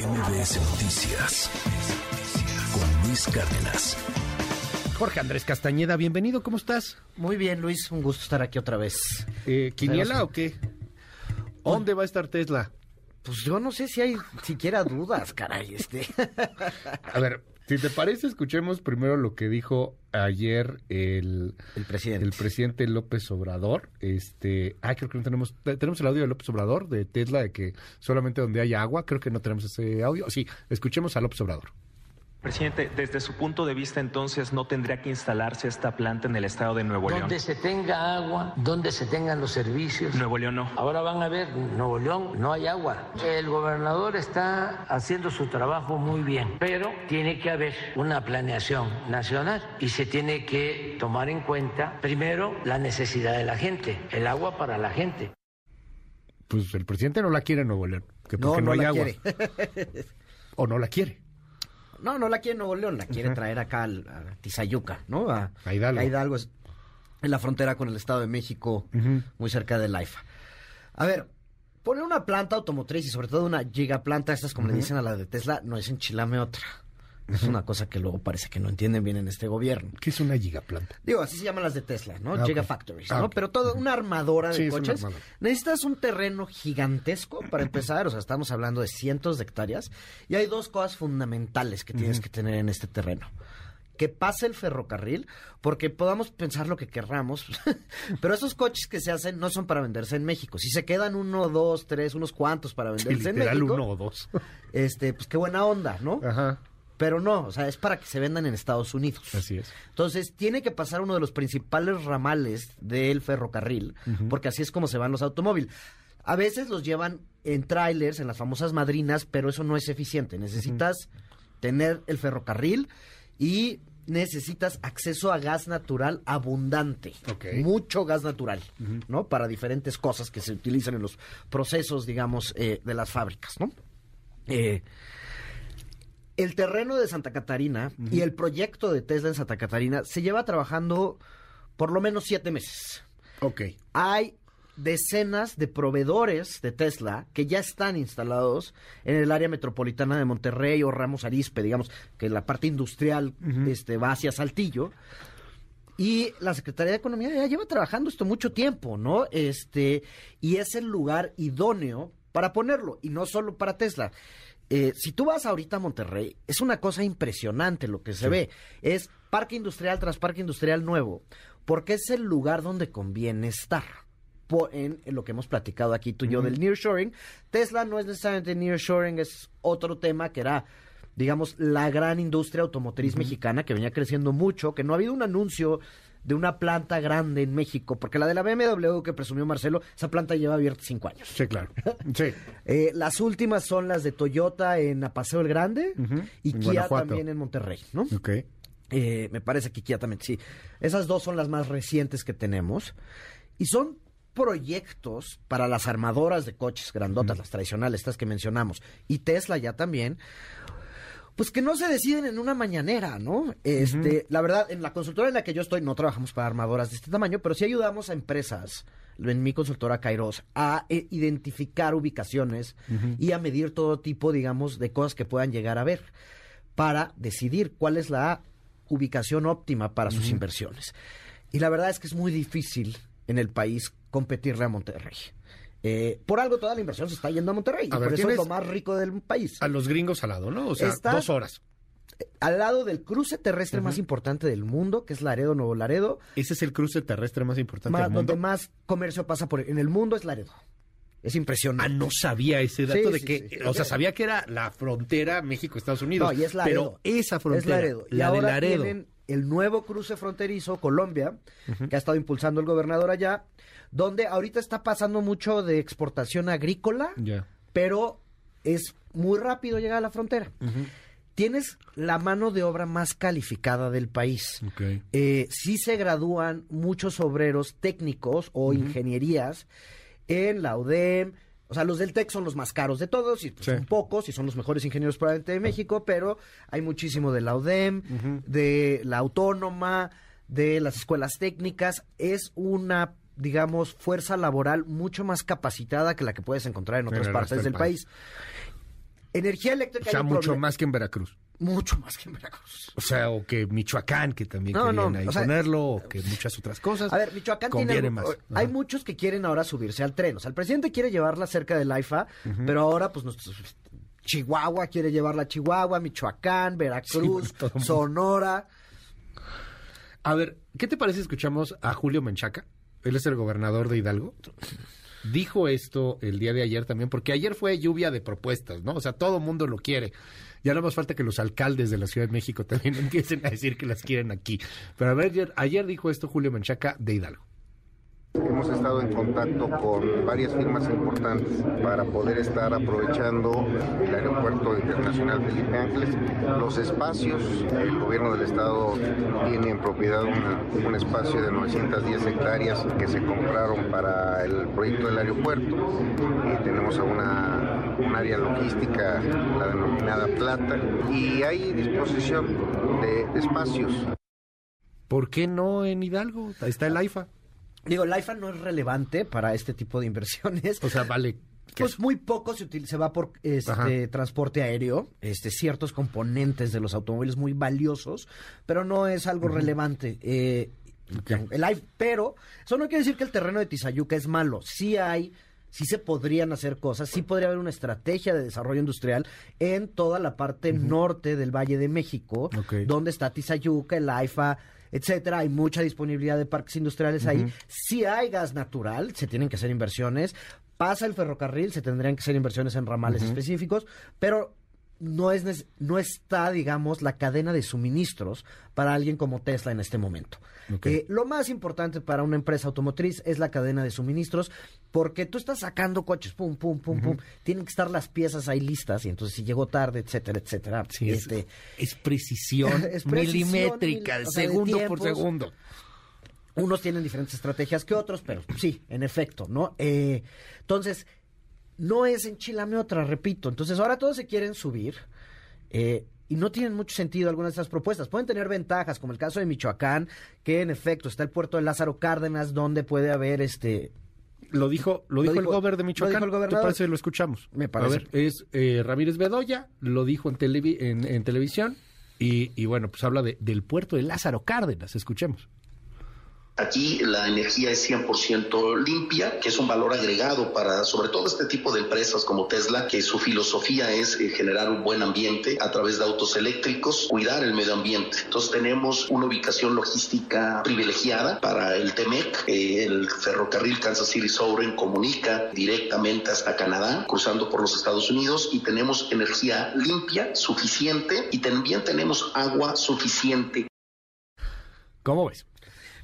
MBS Noticias con Luis Cárdenas. Jorge Andrés Castañeda, bienvenido, ¿cómo estás? Muy bien, Luis, un gusto estar aquí otra vez. Eh, ¿Quiniela o qué? ¿Dónde va a estar Tesla? Pues yo no sé si hay siquiera dudas, caray, este. A ver, si te parece, escuchemos primero lo que dijo ayer el, El presidente. el presidente López Obrador. Este, ah, creo que no tenemos, tenemos el audio de López Obrador de Tesla de que solamente donde haya agua, creo que no tenemos ese audio. Sí, escuchemos a López Obrador. Presidente, desde su punto de vista, entonces, ¿no tendría que instalarse esta planta en el estado de Nuevo León? Donde se tenga agua, donde se tengan los servicios. Nuevo León no. Ahora van a ver, Nuevo León no hay agua. El gobernador está haciendo su trabajo muy bien, pero tiene que haber una planeación nacional y se tiene que tomar en cuenta primero la necesidad de la gente, el agua para la gente. Pues el presidente no la quiere en Nuevo León, que No, porque no, no hay la agua. quiere. o no la quiere. No, no la quiere Nuevo León, la quiere traer acá al- a Tizayuca, ¿no? A, A Hidalgo. a Hidalgo es en la frontera con el Estado de México, muy cerca de Laifa. A ver, poner una planta automotriz y sobre todo una gigaplanta, estas como le dicen a la de Tesla, no es enchilame otra. Es una cosa que luego parece que no entienden bien en este gobierno. ¿Qué es una gigaplanta? Digo, así se llaman las de Tesla, ¿no? Ah. Gigafactories, Ah, ¿no? ok. Pero todo, una armadora de Sí, coches. armadora. Necesitas un terreno gigantesco para empezar, o sea, estamos hablando de cientos de hectáreas. Y hay dos cosas fundamentales que tienes que tener en este terreno. Que pase el ferrocarril, porque podamos pensar lo que querramos, pero esos coches que se hacen no son para venderse en México. Si se quedan uno, dos, tres, unos cuantos para Sí, venderse en México, uno o dos. este, pues qué buena onda, ¿no? Ajá, Pero no, o sea, es para que se vendan en Estados Unidos. así es. Entonces, tiene que pasar uno de los principales ramales del ferrocarril, porque así es como se van los automóviles. A veces los llevan en trailers, en las famosas madrinas, pero eso no es eficiente. Necesitas tener el ferrocarril y necesitas acceso a gas natural abundante. Mucho gas natural, ¿no? Para diferentes cosas que se utilizan en los procesos, digamos, eh, de las fábricas, ¿no? Eh, el terreno de Santa Catarina y el proyecto de Tesla en Santa Catarina se lleva trabajando por lo menos siete meses. Ok. Hay decenas de proveedores de Tesla que ya están instalados en el área metropolitana de Monterrey o Ramos Arizpe, digamos que la parte industrial este, va hacia Saltillo. Y la Secretaría de Economía ya lleva trabajando esto mucho tiempo, ¿no? Este, y es el lugar idóneo para ponerlo, y no solo para Tesla. Eh, si tú vas ahorita a Monterrey, es una cosa impresionante lo que se ve. Es parque industrial tras parque industrial nuevo, porque es el lugar donde conviene estar. En, en lo que hemos platicado aquí tú y yo del nearshoring. Tesla no es necesariamente nearshoring, es otro tema que era, digamos, la gran industria automotriz mexicana que venía creciendo mucho, que no ha habido un anuncio de una planta grande en México, porque la de la BMW que presumió Marcelo, esa planta lleva abierta cinco años. Sí, claro. Sí. Eh, las últimas son las de Toyota en Apaseo el Grande y en Kia Guanajuato. también en Monterrey, ¿no? Ok. Eh, me parece que Kia también, sí. Esas dos son las más recientes que tenemos. Y son proyectos para las armadoras de coches grandotas, las tradicionales, estas que mencionamos. Y Tesla ya también. Pues que no se deciden en una mañanera, ¿no? Este, la verdad, en la consultora en la que yo estoy no trabajamos para armadoras de este tamaño, pero sí ayudamos a empresas, en mi consultora Kairos, a eh, identificar ubicaciones y a medir todo tipo, digamos, de cosas que puedan llegar a ver para decidir cuál es la ubicación óptima para sus inversiones. Y la verdad es que es muy difícil en el país competirle a Monterrey. Eh, por algo toda la inversión se está yendo a Monterrey. A y ver, por eso es lo más rico del país. A los gringos al lado, ¿no? O sea, dos horas. Al lado del cruce terrestre más importante del mundo, que es Laredo, Nuevo Laredo, Ese es el cruce terrestre más importante más- del mundo. donde más comercio pasa por en el mundo es Laredo. Es Ah, impresionante. no sabía ese dato Sí, de sí, que, sí. o sea, sabía que era la frontera México-Estados Unidos. No, y es Laredo. Pero esa frontera, Es Laredo. Y la ahora de Laredo. tienen el nuevo cruce fronterizo, Colombia, que ha estado impulsando el gobernador allá, donde ahorita está pasando mucho de exportación agrícola, pero es muy rápido llegar a la frontera. Tienes la mano de obra más calificada del país. Eh, sí se gradúan muchos obreros técnicos o ingenierías en la UDEM. O sea, los del TEC son los más caros de todos, y pues, Sí. son pocos, y son los mejores ingenieros probablemente de México, pero hay muchísimo de la UDEM, de la Autónoma, de las escuelas técnicas. Es una, digamos, fuerza laboral mucho más capacitada que la que puedes encontrar en otras partes del país. país. Energía O eléctrica. sea, hay un mucho problema- más que en Veracruz. Mucho más que en Veracruz. O sea, o que Michoacán, que también No, querían no, ahí o sea, ponerlo, o que muchas otras cosas. A ver, Michoacán tiene... conviene algo- más. Hay Ajá. muchos que quieren ahora subirse al tren. O sea, el presidente quiere llevarla cerca del AIFA, pero ahora, pues, nuestros- Chihuahua quiere llevarla a Chihuahua, Michoacán, Veracruz, Sí. Sonora. A ver, ¿qué te parece si escuchamos a Julio Menchaca? Él es el gobernador de Hidalgo. Dijo esto el día de ayer también, porque ayer fue lluvia de propuestas, ¿no? O sea, todo mundo lo quiere. Ya no más falta que los alcaldes de la Ciudad de México también empiecen a decir que las quieren aquí. Pero a ver, ayer, ayer dijo esto Julio Menchaca de Hidalgo. Hemos estado en contacto con varias firmas importantes para poder estar aprovechando el Aeropuerto Internacional Felipe Ángeles. Los espacios, el gobierno del estado tiene en propiedad una- un espacio de 910 hectáreas que se compraron para el proyecto del aeropuerto. Y tenemos a una, un área logística, la denominada Plata, y hay disposición de espacios. ¿Por qué no en Hidalgo? Ahí está el AIFA. Digo, el AIFA no es relevante para este tipo de inversiones. O sea, vale. Pues muy poco se, util- se va por este Ajá. transporte aéreo, este ciertos componentes de los automóviles muy valiosos, pero no es algo relevante. Eh, el AIF- pero eso no quiere decir que el terreno de Tizayuca es malo. Sí hay, sí se podrían hacer cosas, sí podría haber una estrategia de desarrollo industrial en toda la parte norte del Valle de México, Ok. donde está Tizayuca, el AIFA, etcétera. Hay mucha disponibilidad de parques industriales ahí. Sí hay gas natural, se tienen que hacer inversiones. Pasa el ferrocarril, se tendrían que hacer inversiones en ramales específicos, pero no es no está, digamos, la cadena de suministros para alguien como Tesla en este momento. Eh, lo más importante para una empresa automotriz es la cadena de suministros, porque tú estás sacando coches, pum, pum, pum, pum, tienen que estar las piezas ahí listas, y entonces si llegó tarde, etcétera, etcétera. Sí, es, este, es precisión Es precisión, milimétrica, mil- o sea, de segundo por segundo. unos tienen diferentes estrategias que otros, pero sí, en efecto, ¿no? Eh, entonces, no es enchilame otra, repito. Entonces, ahora todos se quieren subir eh, y no tienen mucho sentido algunas de estas propuestas. Pueden tener ventajas, como el caso de Michoacán, que en efecto está el puerto de Lázaro Cárdenas, donde puede haber este. Lo dijo, lo dijo, dijo- el gober de lo Michoacán. el ¿Te gobernador. parece que lo escuchamos? Me parece. A ver, es eh, Ramírez Bedoya, lo dijo en, televi- en, en televisión y, y bueno, pues habla de- del puerto de Lázaro Cárdenas. Escuchemos. Aquí la energía es 100% limpia, que es un valor agregado para sobre todo este tipo de empresas como Tesla, que su filosofía es eh, generar un buen ambiente a través de autos eléctricos, cuidar el medio ambiente. Entonces tenemos una ubicación logística privilegiada para el TEMEC. Eh, el ferrocarril Kansas City Southern comunica directamente hasta Canadá, cruzando por los Estados Unidos, y tenemos energía limpia, suficiente, y también tenemos agua suficiente ¿Cómo ves?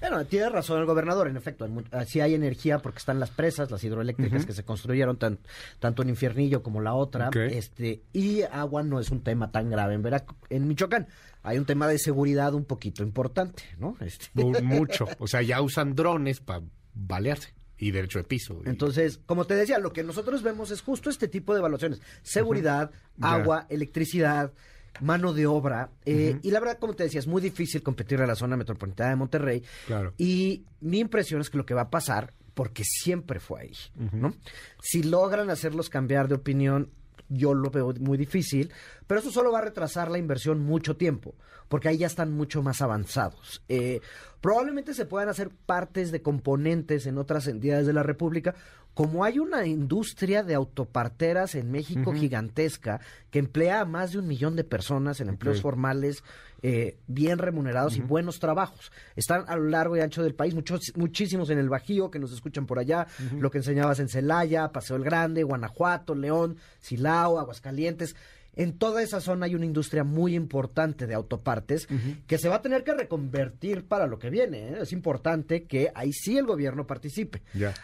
Bueno, tiene razón el gobernador, en efecto, hay ah, sí hay energía porque están las presas, las hidroeléctricas que se construyeron tan- tanto en Infiernillo como la otra, este y agua no es un tema tan grave en Verac- en Michoacán. Hay un tema de seguridad un poquito importante, ¿no? Este, Mu- Mucho. O sea, ya usan drones para balearse y derecho de piso. y- Entonces, como te decía, lo que nosotros vemos es justo este tipo de evaluaciones. Seguridad, agua, electricidad, mano de obra. eh, Y la verdad, como te decía, es muy difícil competir a la zona metropolitana de Monterrey. Claro. Y mi impresión es que lo que va a pasar, porque siempre fue ahí, ¿no? Si logran hacerlos cambiar de opinión, yo lo veo muy difícil, pero eso solo va a retrasar la inversión mucho tiempo, porque ahí ya están mucho más avanzados. Eh, probablemente se puedan hacer partes de componentes en otras entidades de la República, como hay una industria de autoparteras en México gigantesca que emplea a más de un millón de personas en empleos formales eh, bien remunerados y buenos trabajos. Están a lo largo y ancho del país, muchos, muchísimos en el Bajío que nos escuchan por allá, lo que enseñabas en Celaya, Paseo el Grande, Guanajuato, León, Silao, Aguascalientes. En toda esa zona hay una industria muy importante de autopartes que se va a tener que reconvertir para lo que viene. ¿eh? Es importante que ahí sí el gobierno participe.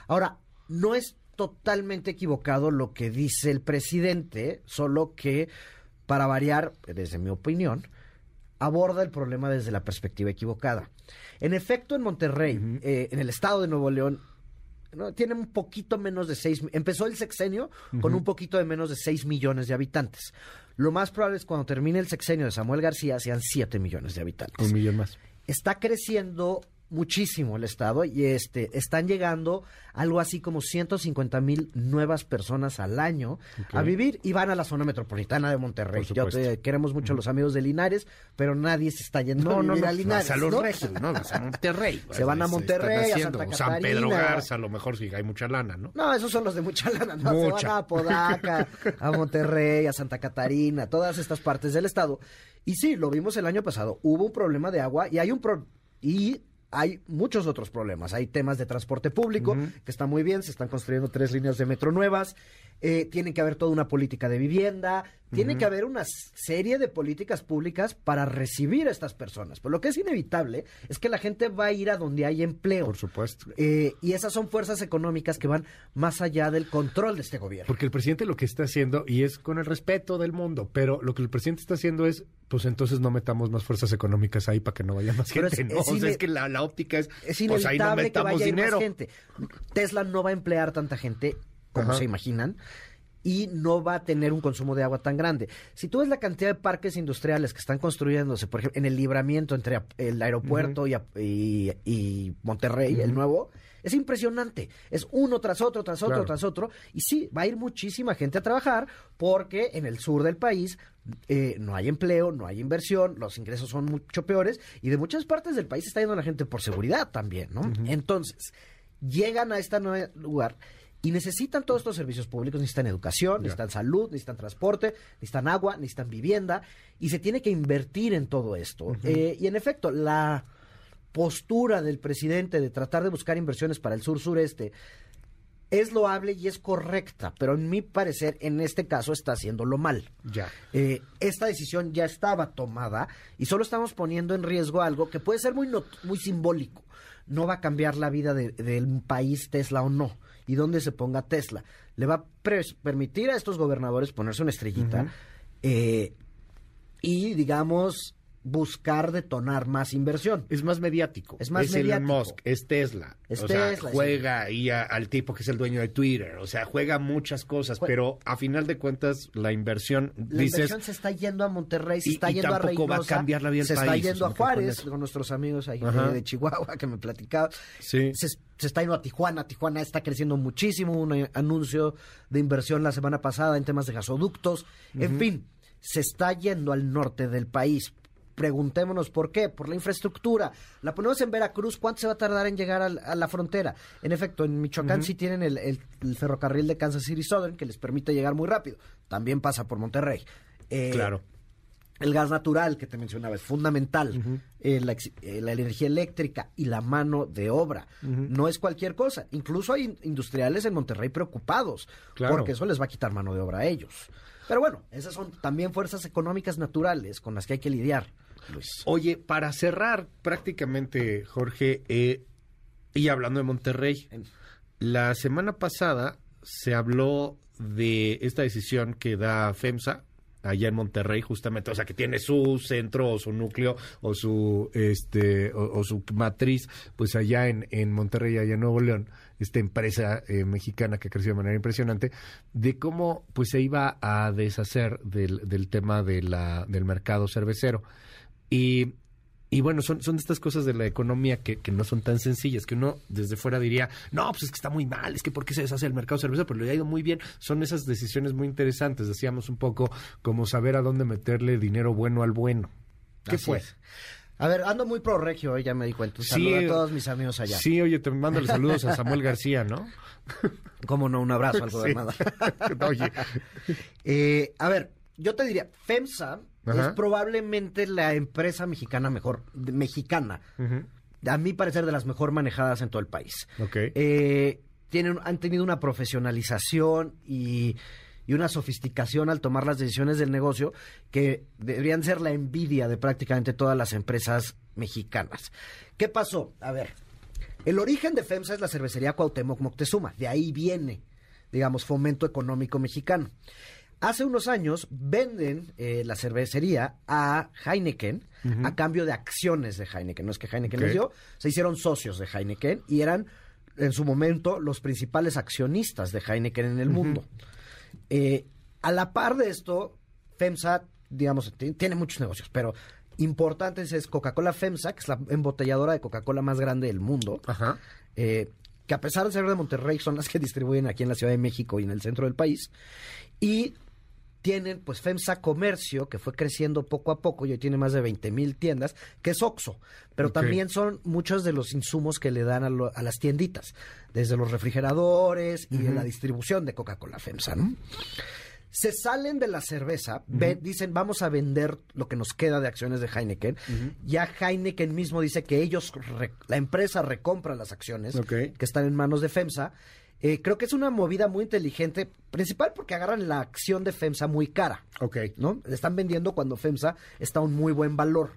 Ahora, no es totalmente equivocado lo que dice el presidente, solo que, para variar, desde mi opinión, aborda el problema desde la perspectiva equivocada. En efecto, en Monterrey, eh, en el estado de Nuevo León, ¿no? tiene un poquito menos de seis, empezó el sexenio con un poquito de menos de 6 millones de habitantes. Lo más probable es cuando termine el sexenio de Samuel García sean 7 millones de habitantes Un millón más. está creciendo muchísimo el estado y este están llegando algo así como 150 mil nuevas personas al año a vivir y van a la zona metropolitana de Monterrey. Yo te- queremos mucho a los amigos de Linares, pero nadie se está yendo a vivir a Linares. a los ¿no? regios, ¿no? Vas a Monterrey. Se van a Monterrey, a San Pedro. Garza, a lo mejor sí hay mucha lana, ¿no? No, esos son los de mucha lana, ¿no? Se Mucha. van a Podaca, a Monterrey, a Santa Catarina, todas estas partes del estado. Y sí, lo vimos el año pasado. Hubo un problema de agua y hay un pro- y hay muchos otros problemas. Hay temas de transporte público, que está muy bien, se están construyendo tres líneas de metro nuevas. Eh, tiene que haber toda una política de vivienda, tiene que haber una serie de políticas públicas para recibir a estas personas. Pero lo que es inevitable es que la gente va a ir a donde hay empleo. Por supuesto. Eh, y esas son fuerzas económicas que van más allá del control de este gobierno. Porque el presidente lo que está haciendo, y es con el respeto del mundo, pero lo que el presidente está haciendo es, pues entonces no metamos más fuerzas económicas ahí para que no vaya más Pero gente, es- ¿no? es o sea, es que la, la óptica es, Es pues ahí no inevitable que vaya dinero. más gente. Tesla no va a emplear tanta gente como Ajá. se imaginan y no va a tener un consumo de agua tan grande. Si tú ves la cantidad de parques industriales que están construyéndose, por ejemplo, en el libramiento entre el aeropuerto y y, y Monterrey, el nuevo, es impresionante. Es uno tras otro, tras otro, Claro. tras otro. Y sí, va a ir muchísima gente a trabajar porque en el sur del país eh, no hay empleo, no hay inversión, los ingresos son mucho peores y de muchas partes del país está yendo la gente por seguridad también, ¿no? Entonces, llegan a este nuevo lugar y necesitan todos estos servicios públicos, necesitan educación, necesitan salud, necesitan transporte, necesitan agua, necesitan vivienda y se tiene que invertir en todo esto. Eh, y en efecto, la postura del presidente de tratar de buscar inversiones para el sur-sureste es loable y es correcta, pero en mi parecer, en este caso, está haciéndolo mal. Ya. Eh, esta decisión ya estaba tomada y solo estamos poniendo en riesgo algo que puede ser muy, not- muy simbólico. No va a cambiar la vida de- del país Tesla o no. Y dónde se ponga Tesla. Le va a permitir a estos gobernadores ponerse una estrellita eh, y, digamos, buscar detonar más inversión. Es más mediático. Es más Elon mediático. Musk, es Tesla. Es o sea, Tesla, juega ahí a- al tipo que es el dueño de Twitter. O sea, juega muchas cosas, Jue- pero a final de cuentas la inversión, La dices, inversión se está yendo a Monterrey, se Y- está y yendo a tampoco va a Reynosa, cambiar la vida del se está país, yendo o sea, a con Juárez con nuestros amigos ahí Ajá. de, Chihuahua que me platicaba. Sí. Se, se está yendo a Tijuana, Tijuana está creciendo muchísimo, un eh, anuncio de inversión la semana pasada en temas de gasoductos, en fin, se está yendo al norte del país. Preguntémonos por qué, por la infraestructura. La ponemos en Veracruz, ¿cuánto se va a tardar en llegar al- a, la frontera? En efecto, en Michoacán sí tienen el, el- el ferrocarril de Kansas City Southern que les permite llegar muy rápido. También pasa por Monterrey. Eh, claro. el gas natural que te mencionaba es fundamental. Eh, la, eh, la energía eléctrica y la mano de obra. No es cualquier cosa. Incluso hay in- industriales en Monterrey preocupados Claro. porque eso les va a quitar mano de obra a ellos. Pero bueno, esas son también fuerzas económicas naturales con las que hay que lidiar, Luis. Oye, para cerrar prácticamente, Jorge, eh, y hablando de Monterrey, la semana pasada se habló de esta decisión que da FEMSA allá en Monterrey justamente, o sea, que tiene su centro o su núcleo o su este o, su matriz pues allá en, en Monterrey, allá en Nuevo León, esta empresa eh, mexicana que creció de manera impresionante, de cómo pues se iba a deshacer del, del tema de la, del mercado cervecero. Y, y bueno, son, son de estas cosas de la economía que, que no son tan sencillas, que uno desde fuera diría, no, pues es que está muy mal, es que ¿por qué se deshace el mercado cervecero? Pero le ha ido muy bien. Son esas decisiones muy interesantes, decíamos un poco como saber a dónde meterle dinero bueno al bueno. ¿Qué Así fue? es. A ver, ando muy pro regio, eh, ya me di cuenta. Un Sí, saludo a todos mis amigos allá. Sí, oye, te mando saludos a Samuel García, ¿no? Cómo no, un abrazo al Sí. gobernador. Oye, Eh, a ver, yo te diría, FEMSA Ajá. es probablemente la empresa mexicana mejor, de- mexicana, a mi parecer de las mejor manejadas en todo el país. Eh, tienen, han tenido una profesionalización y, y una sofisticación al tomar las decisiones del negocio que deberían ser la envidia de prácticamente todas las empresas mexicanas. ¿Qué pasó? A ver, el origen de FEMSA es la cervecería Cuauhtémoc Moctezuma, de ahí viene, digamos, fomento económico mexicano. Hace unos años venden eh, la cervecería a Heineken a cambio de acciones de Heineken. No es que Heineken les dio, se hicieron socios de Heineken y eran en su momento los principales accionistas de Heineken en el mundo. Eh, a la par de esto, FEMSA, digamos, ti- tiene muchos negocios, pero importantes es Coca-Cola FEMSA, que es la embotelladora de Coca-Cola más grande del mundo. Ajá. eh, que a pesar de ser de Monterrey, son las que distribuyen aquí en la Ciudad de México y en el centro del país. Y tienen, pues, FEMSA Comercio, que fue creciendo poco a poco y hoy tiene más de 20 mil tiendas, que es OXO. Pero también son muchos de los insumos que le dan a, lo- a las tienditas, desde los refrigeradores y de la distribución de Coca-Cola FEMSA, ¿no? Se salen de la cerveza, ve- dicen vamos a vender lo que nos queda de acciones de Heineken. Ya Heineken mismo dice que ellos, la empresa recompra las acciones que están en manos de FEMSA. Eh, creo que es una movida muy inteligente, principal porque agarran la acción de FEMSA muy cara, Ok. ¿no? Le están vendiendo cuando FEMSA está a un muy buen valor.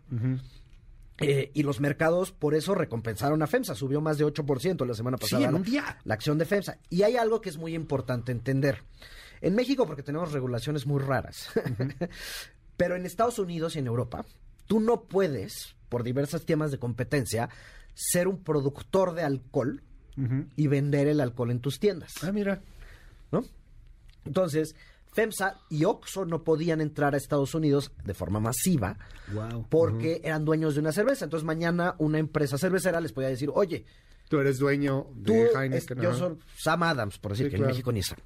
Eh, y los mercados por eso recompensaron a FEMSA, subió más de 8% la semana pasada. un día. La acción de FEMSA. Y hay algo que es muy importante entender. En México, porque tenemos regulaciones muy raras, pero en Estados Unidos y en Europa, tú no puedes, por diversos temas de competencia, ser un productor de alcohol y vender el alcohol en tus tiendas. Ah, mira. ¿no? Entonces, FEMSA y OXXO no podían entrar a Estados Unidos de forma masiva Wow. porque eran dueños de una cerveza. Entonces, mañana una empresa cervecera les podía decir, oye, Tú eres dueño tú, de es- Heineken. yo ajá. soy Sam Adams, por decir Sí, que claro. en México ni Sam.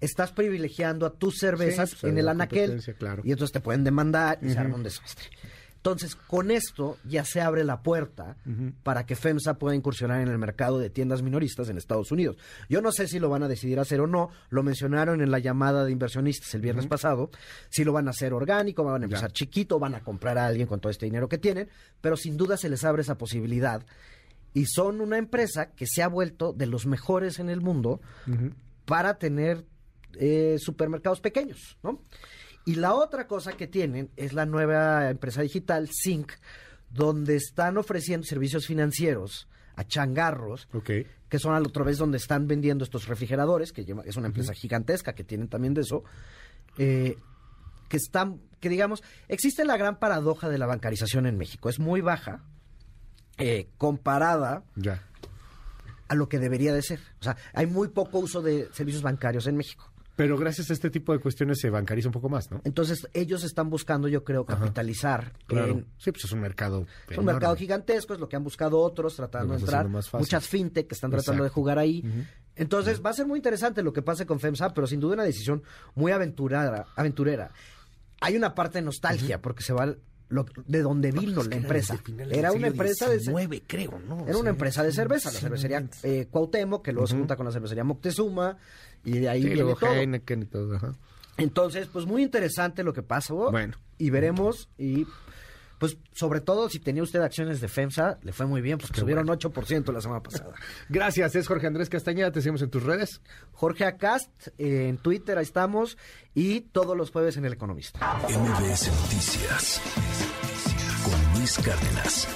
Estás privilegiando a tus cervezas Sí, pues, en el anaquel. claro. Y entonces te pueden demandar y se arma un desastre. Entonces, con esto ya se abre la puerta para que FEMSA pueda incursionar en el mercado de tiendas minoristas en Estados Unidos. Yo no sé si lo van a decidir hacer o no. Lo mencionaron en la llamada de inversionistas el viernes pasado. Si lo van a hacer orgánico, van a empezar chiquito, van a comprar a alguien con todo este dinero que tienen. Pero sin duda se les abre esa posibilidad. Y son una empresa que se ha vuelto de los mejores en el mundo para tener eh, supermercados pequeños, ¿no? Y la otra cosa que tienen es la nueva empresa digital, Sync, donde están ofreciendo servicios financieros a changarros, Ok. que son a la otra vez donde están vendiendo estos refrigeradores, que lleva- es una empresa gigantesca que tienen también de eso, eh, que están, que digamos, existe la gran paradoja de la bancarización en México, es muy baja eh, comparada Ya. a lo que debería de ser. O sea, hay muy poco uso de servicios bancarios en México. Pero gracias a este tipo de cuestiones se bancariza un poco más, ¿no? Entonces, ellos están buscando, yo creo, capitalizar. Claro. en- Sí, pues es un mercado. es un mercado gigantesco, es lo que han buscado otros tratando de entrar. Muchas fintech que están tratando de jugar ahí. Entonces, va a ser muy interesante lo que pase con FEMSA, pero sin duda una decisión muy aventurada, aventurera. Hay una parte de nostalgia, porque se va lo- de donde vino la empresa. Era una empresa de... creo, ¿no? Era una empresa de cerveza, la cervecería eh, Cuauhtémoc, que luego se junta con la cervecería Moctezuma, y de ahí Sí, viene todo. Heineken y todo. Ajá. Entonces, pues muy interesante lo que pasó. Bueno. Y veremos. Y pues sobre todo si tenía usted acciones de FEMSA, le fue muy bien, porque subieron 8% la semana pasada. Gracias, es Jorge Andrés Castañeda. Te seguimos en tus redes. Jorge Acast, eh, en Twitter, ahí estamos. Y todos los jueves en El Economista. MBS Noticias con Luis Cárdenas.